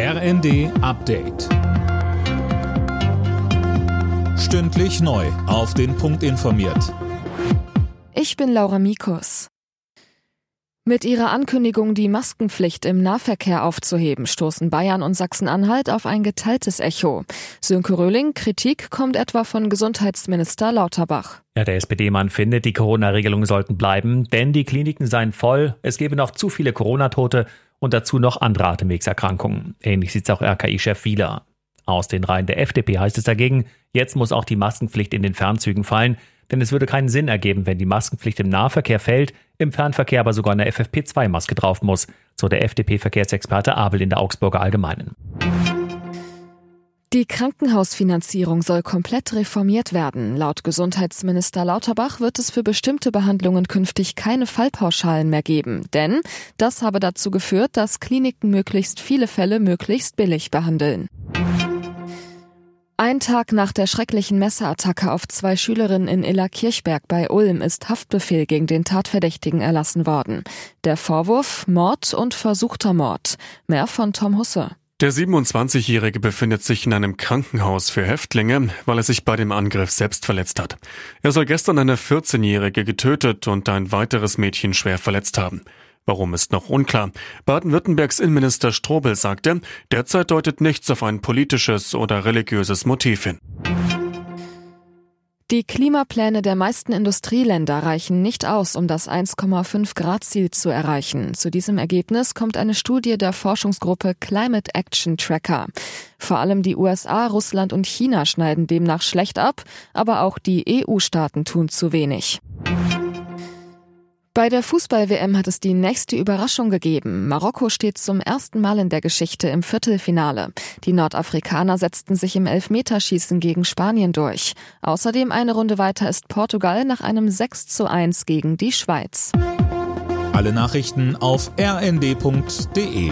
RND Update. Stündlich neu. Auf den Punkt informiert. Ich bin Laura Mikus. Mit ihrer Ankündigung, die Maskenpflicht im Nahverkehr aufzuheben, stoßen Bayern und Sachsen-Anhalt auf ein geteiltes Echo. Sönke Röhling, Kritik kommt etwa von Gesundheitsminister Lauterbach. Ja, der SPD-Mann findet, die Corona-Regelungen sollten bleiben, denn die Kliniken seien voll, es gebe noch zu viele Corona-Tote und dazu noch andere Atemwegserkrankungen. Ähnlich sieht es auch RKI-Chef Wieler. Aus den Reihen der FDP heißt es dagegen, jetzt muss auch die Maskenpflicht in den Fernzügen fallen, denn es würde keinen Sinn ergeben, wenn die Maskenpflicht im Nahverkehr fällt, im Fernverkehr aber sogar eine FFP2-Maske drauf muss, so der FDP-Verkehrsexperte Abel in der Augsburger Allgemeinen. Die Krankenhausfinanzierung soll komplett reformiert werden. Laut Gesundheitsminister Lauterbach wird es für bestimmte Behandlungen künftig keine Fallpauschalen mehr geben, denn das habe dazu geführt, dass Kliniken möglichst viele Fälle möglichst billig behandeln. Ein Tag nach der schrecklichen Messerattacke auf zwei Schülerinnen in Iller-Kirchberg bei Ulm ist Haftbefehl gegen den Tatverdächtigen erlassen worden. Der Vorwurf Mord und versuchter Mord. Mehr von Tom Husse. Der 27-Jährige befindet sich in einem Krankenhaus für Häftlinge, weil er sich bei dem Angriff selbst verletzt hat. Er soll gestern eine 14-Jährige getötet und ein weiteres Mädchen schwer verletzt haben. Warum ist noch unklar. Baden-Württembergs Innenminister Strobel sagte, derzeit deutet nichts auf ein politisches oder religiöses Motiv hin. Die Klimapläne der meisten Industrieländer reichen nicht aus, um das 1,5 Grad Ziel zu erreichen. Zu diesem Ergebnis kommt eine Studie der Forschungsgruppe Climate Action Tracker. Vor allem die USA, Russland und China schneiden demnach schlecht ab, aber auch die EU-Staaten tun zu wenig. Bei der Fußball-WM hat es die nächste Überraschung gegeben. Marokko steht zum ersten Mal in der Geschichte im Viertelfinale. Die Nordafrikaner setzten sich im Elfmeterschießen gegen Spanien durch. Außerdem eine Runde weiter ist Portugal nach einem 6 zu 1 gegen die Schweiz. Alle Nachrichten auf rnd.de